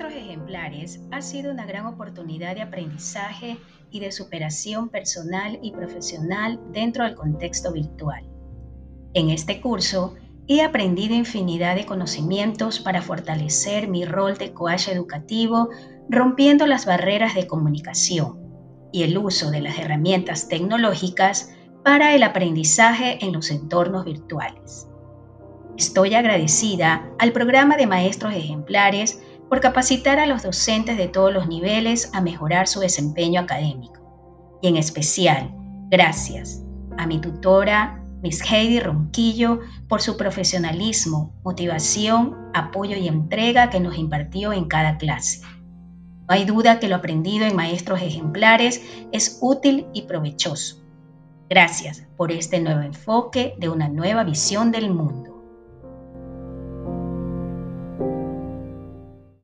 Ejemplares ha sido una gran oportunidad de aprendizaje y de superación personal y profesional dentro del contexto virtual. En este curso he aprendido infinidad de conocimientos para fortalecer mi rol de coach educativo, rompiendo las barreras de comunicación y el uso de las herramientas tecnológicas para el aprendizaje en los entornos virtuales. Estoy agradecida al programa de maestros ejemplares por capacitar a los docentes de todos los niveles a mejorar su desempeño académico. Y en especial, gracias a mi tutora, Miss Heidi Ronquillo, por su profesionalismo, motivación, apoyo y entrega que nos impartió en cada clase. No hay duda que lo aprendido en maestros ejemplares es útil y provechoso. Gracias por este nuevo enfoque de una nueva visión del mundo.